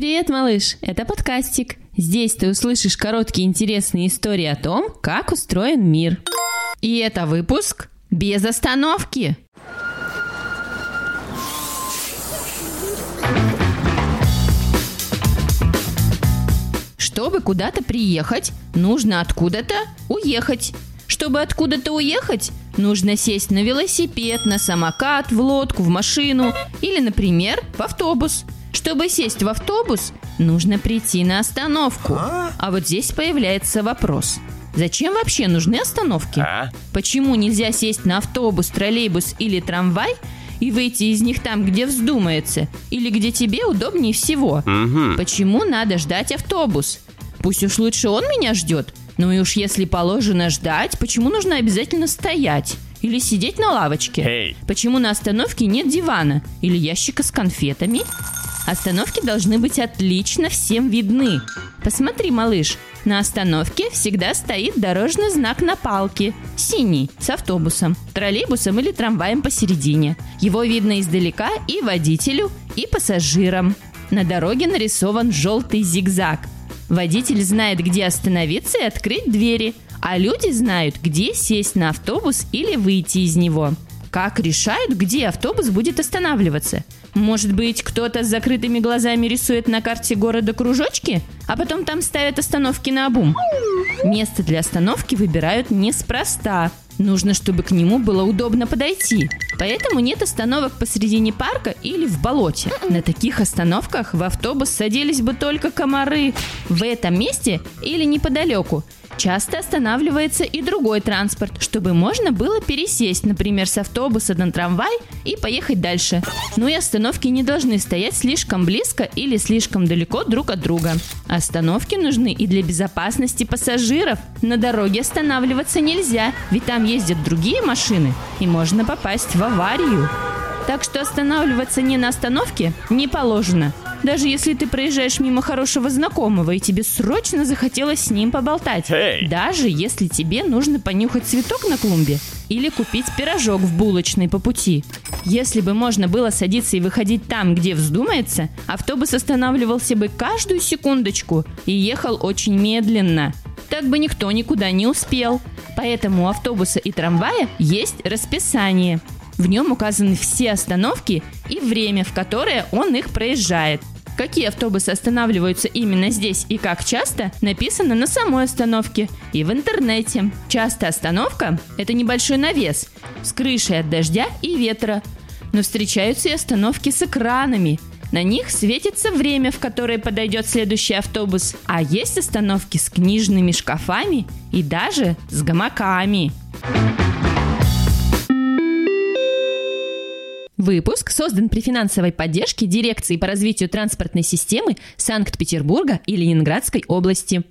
Привет, малыш! Это подкастик. Здесь ты услышишь короткие интересные истории о том, как устроен мир. И это выпуск без остановки. Чтобы куда-то приехать, нужно откуда-то уехать. Чтобы откуда-то уехать, нужно сесть на велосипед, на самокат, в лодку, в машину или, например, в автобус. Чтобы сесть в автобус, нужно прийти на остановку. А вот здесь появляется вопрос. Зачем вообще нужны остановки? А? Почему нельзя сесть на автобус, троллейбус или трамвай и выйти из них там, где вздумается, или где тебе удобнее всего? Мгм. Почему надо ждать автобус? Пусть уж лучше он меня ждет. Ну и уж если положено ждать, почему нужно обязательно стоять? Или сидеть на лавочке? Эй. Почему на остановке нет дивана? Или ящика с конфетами? Остановки должны быть отлично всем видны. Посмотри, малыш, на остановке всегда стоит дорожный знак на палке. Синий, с автобусом, троллейбусом или трамваем посередине. Его видно издалека и водителю, и пассажирам. На дороге нарисован желтый зигзаг. Водитель знает, где остановиться и открыть двери, а люди знают, где сесть на автобус или выйти из него. Как решают, где автобус будет останавливаться? Может быть, кто-то с закрытыми глазами рисует на карте города кружочки, а потом там ставят остановки на обум? Место для остановки выбирают неспроста. Нужно, чтобы к нему было удобно подойти. Поэтому нет остановок посредине парка или в болоте. На таких остановках в автобус садились бы только комары. В этом месте или неподалеку часто останавливается и другой транспорт, чтобы можно было пересесть, например, с автобуса на трамвай и поехать дальше. Ну и остановки не должны стоять слишком близко или слишком далеко друг от друга. Остановки нужны и для безопасности пассажиров. На дороге останавливаться нельзя, ведь там ездят другие машины, и можно попасть в аварию. Так что останавливаться не на остановке не положено. Даже если ты проезжаешь мимо хорошего знакомого, и тебе срочно захотелось с ним поболтать. Эй! Даже если тебе нужно понюхать цветок на клумбе или купить пирожок в булочной по пути. Если бы можно было садиться и выходить там, где вздумается, автобус останавливался бы каждую секундочку и ехал очень медленно. Так бы никто никуда не успел. Поэтому у автобуса и трамвая есть расписание. В нем указаны все остановки и время, в которое он их проезжает. Какие автобусы останавливаются именно здесь и как часто, написано на самой остановке и в интернете. Часто остановка – это небольшой навес с крышей от дождя и ветра. Но встречаются и остановки с экранами. На них светится время, в которое подойдет следующий автобус. А есть остановки с книжными шкафами и даже с гамаками. Выпуск создан при финансовой поддержке Дирекции по развитию транспортной системы Санкт-Петербурга и Ленинградской области.